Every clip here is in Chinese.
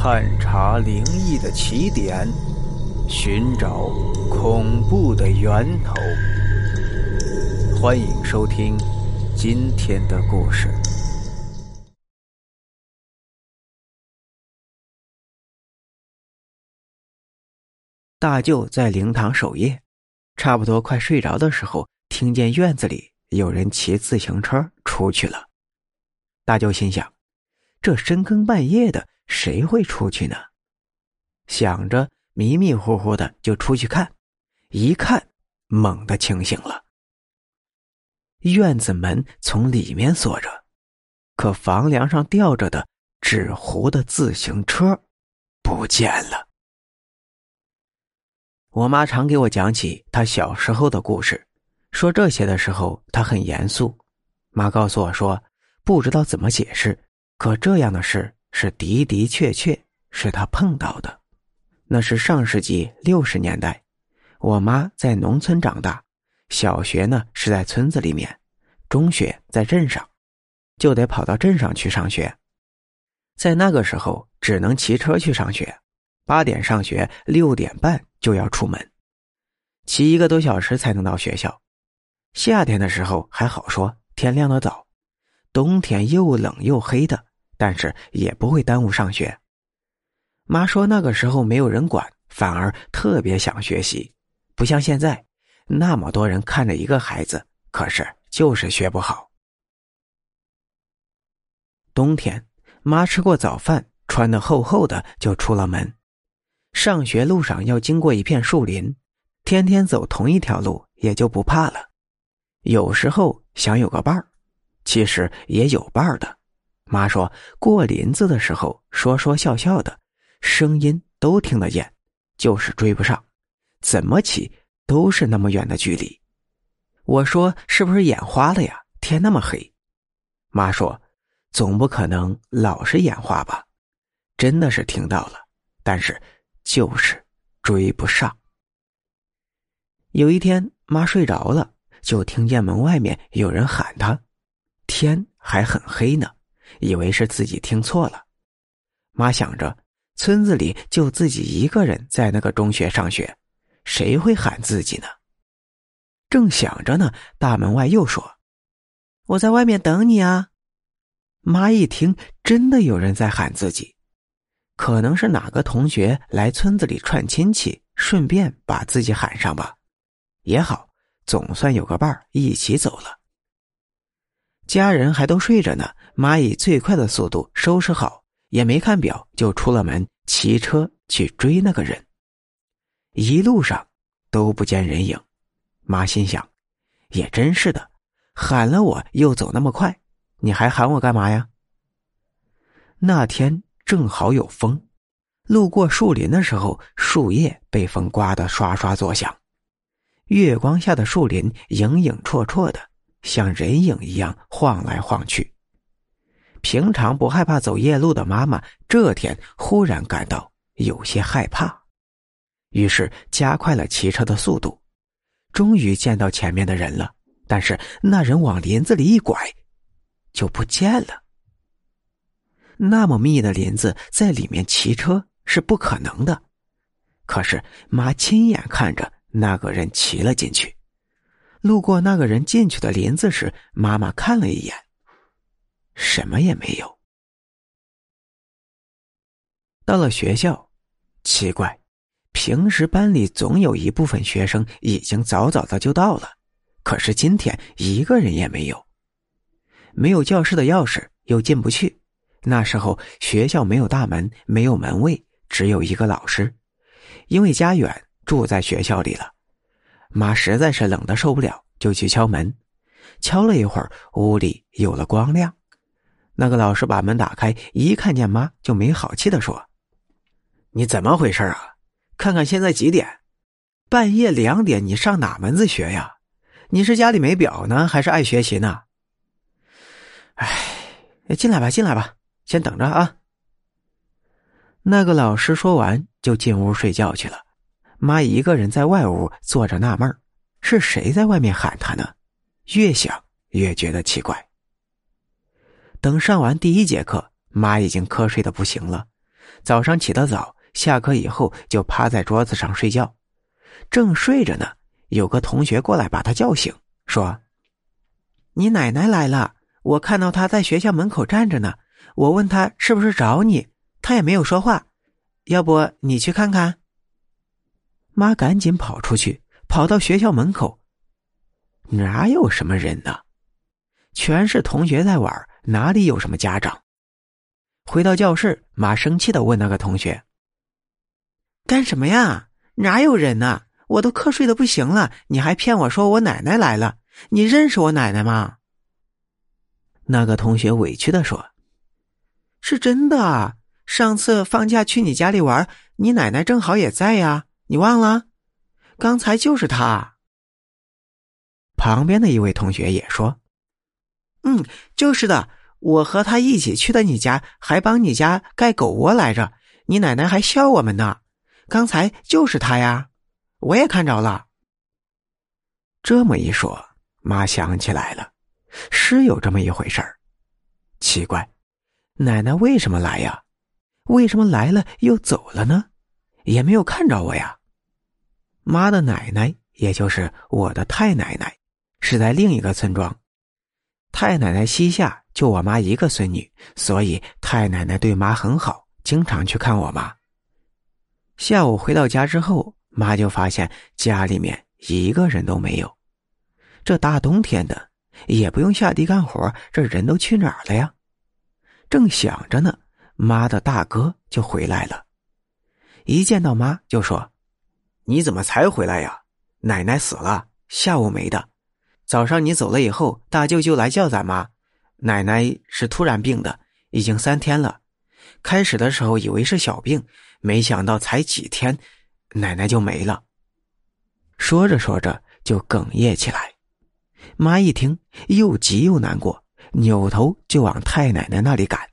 探查灵异的起点，寻找恐怖的源头。欢迎收听今天的故事。大舅在灵堂守夜，差不多快睡着的时候，听见院子里有人骑自行车出去了。大舅心想：这深更半夜的。谁会出去呢？想着，迷迷糊糊的就出去看，一看，猛地清醒了。院子门从里面锁着，可房梁上吊着的纸糊的自行车不见了。我妈常给我讲起她小时候的故事，说这些的时候她很严肃。妈告诉我说，不知道怎么解释，可这样的事。是的的确确是他碰到的，那是上世纪六十年代，我妈在农村长大，小学呢是在村子里面，中学在镇上，就得跑到镇上去上学，在那个时候只能骑车去上学，八点上学，六点半就要出门，骑一个多小时才能到学校。夏天的时候还好说，天亮的早，冬天又冷又黑的。但是也不会耽误上学。妈说那个时候没有人管，反而特别想学习，不像现在，那么多人看着一个孩子，可是就是学不好。冬天，妈吃过早饭，穿的厚厚的就出了门。上学路上要经过一片树林，天天走同一条路，也就不怕了。有时候想有个伴儿，其实也有伴儿的。妈说过林子的时候，说说笑笑的，声音都听得见，就是追不上，怎么骑都是那么远的距离。我说是不是眼花了呀？天那么黑。妈说，总不可能老是眼花吧？真的是听到了，但是就是追不上。有一天，妈睡着了，就听见门外面有人喊她，天还很黑呢。以为是自己听错了，妈想着村子里就自己一个人在那个中学上学，谁会喊自己呢？正想着呢，大门外又说：“我在外面等你啊！”妈一听，真的有人在喊自己，可能是哪个同学来村子里串亲戚，顺便把自己喊上吧。也好，总算有个伴儿一起走了。家人还都睡着呢。妈以最快的速度收拾好，也没看表，就出了门，骑车去追那个人。一路上都不见人影，妈心想：也真是的，喊了我又走那么快，你还喊我干嘛呀？那天正好有风，路过树林的时候，树叶被风刮得刷刷作响，月光下的树林影影绰绰的，像人影一样晃来晃去。平常不害怕走夜路的妈妈，这天忽然感到有些害怕，于是加快了骑车的速度。终于见到前面的人了，但是那人往林子里一拐，就不见了。那么密的林子，在里面骑车是不可能的。可是妈亲眼看着那个人骑了进去。路过那个人进去的林子时，妈妈看了一眼。什么也没有。到了学校，奇怪，平时班里总有一部分学生已经早早的就到了，可是今天一个人也没有。没有教室的钥匙，又进不去。那时候学校没有大门，没有门卫，只有一个老师。因为家远，住在学校里了。妈实在是冷的受不了，就去敲门。敲了一会儿，屋里有了光亮。那个老师把门打开，一看见妈，就没好气的说：“你怎么回事啊？看看现在几点？半夜两点，你上哪门子学呀？你是家里没表呢，还是爱学习呢？”哎，进来吧，进来吧，先等着啊。那个老师说完，就进屋睡觉去了。妈一个人在外屋坐着，纳闷是谁在外面喊她呢？越想越觉得奇怪。等上完第一节课，妈已经瞌睡的不行了，早上起得早，下课以后就趴在桌子上睡觉。正睡着呢，有个同学过来把他叫醒，说：“你奶奶来了，我看到她在学校门口站着呢。我问她是不是找你，她也没有说话。要不你去看看？”妈赶紧跑出去，跑到学校门口，哪有什么人呢？全是同学在玩，哪里有什么家长？回到教室，妈生气的问那个同学：“干什么呀？哪有人呢？我都瞌睡的不行了，你还骗我说我奶奶来了？你认识我奶奶吗？”那个同学委屈的说：“是真的，上次放假去你家里玩，你奶奶正好也在呀，你忘了？刚才就是他。”旁边的一位同学也说。嗯，就是的，我和他一起去的你家，还帮你家盖狗窝来着。你奶奶还笑我们呢。刚才就是他呀，我也看着了。这么一说，妈想起来了，是有这么一回事儿。奇怪，奶奶为什么来呀？为什么来了又走了呢？也没有看着我呀。妈的奶奶，也就是我的太奶奶，是在另一个村庄。太奶奶膝下就我妈一个孙女，所以太奶奶对妈很好，经常去看我妈。下午回到家之后，妈就发现家里面一个人都没有。这大冬天的，也不用下地干活，这人都去哪儿了呀？正想着呢，妈的大哥就回来了，一见到妈就说：“你怎么才回来呀？奶奶死了，下午没的。”早上你走了以后，大舅舅来叫咱妈。奶奶是突然病的，已经三天了。开始的时候以为是小病，没想到才几天，奶奶就没了。说着说着就哽咽起来。妈一听，又急又难过，扭头就往太奶奶那里赶。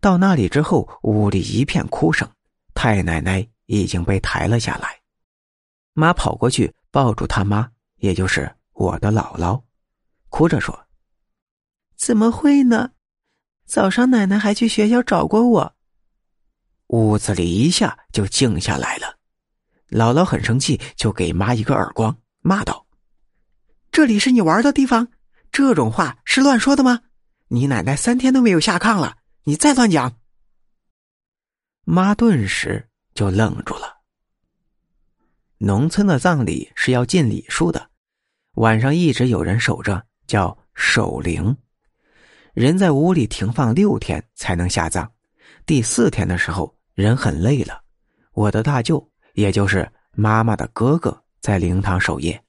到那里之后，屋里一片哭声，太奶奶已经被抬了下来。妈跑过去抱住他妈，也就是。我的姥姥哭着说：“怎么会呢？早上奶奶还去学校找过我。”屋子里一下就静下来了。姥姥很生气，就给妈一个耳光，骂道：“这里是你玩的地方，这种话是乱说的吗？你奶奶三天都没有下炕了，你再乱讲！”妈顿时就愣住了。农村的葬礼是要进礼数的。晚上一直有人守着，叫守灵。人在屋里停放六天才能下葬。第四天的时候，人很累了，我的大舅，也就是妈妈的哥哥，在灵堂守夜。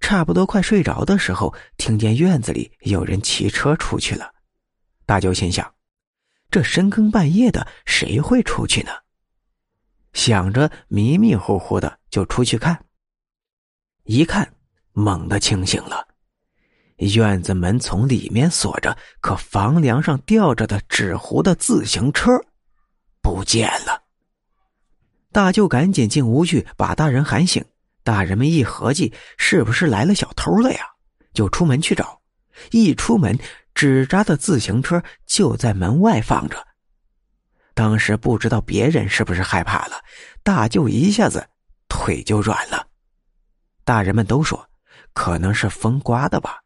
差不多快睡着的时候，听见院子里有人骑车出去了。大舅心想：这深更半夜的，谁会出去呢？想着，迷迷糊糊的就出去看。一看。猛地清醒了，院子门从里面锁着，可房梁上吊着的纸糊的自行车不见了。大舅赶紧进屋去把大人喊醒。大人们一合计，是不是来了小偷了呀？就出门去找。一出门，纸扎的自行车就在门外放着。当时不知道别人是不是害怕了，大舅一下子腿就软了。大人们都说。可能是风刮的吧，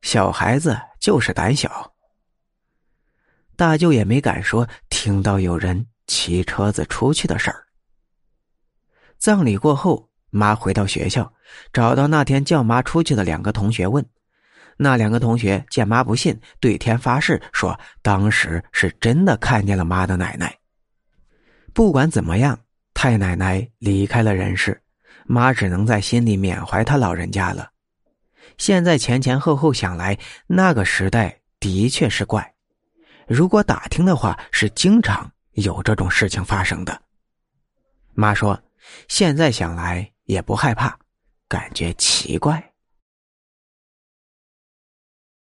小孩子就是胆小。大舅也没敢说听到有人骑车子出去的事儿。葬礼过后，妈回到学校，找到那天叫妈出去的两个同学问，那两个同学见妈不信，对天发誓说当时是真的看见了妈的奶奶。不管怎么样，太奶奶离开了人世，妈只能在心里缅怀她老人家了。现在前前后后想来，那个时代的确是怪。如果打听的话，是经常有这种事情发生的。妈说，现在想来也不害怕，感觉奇怪。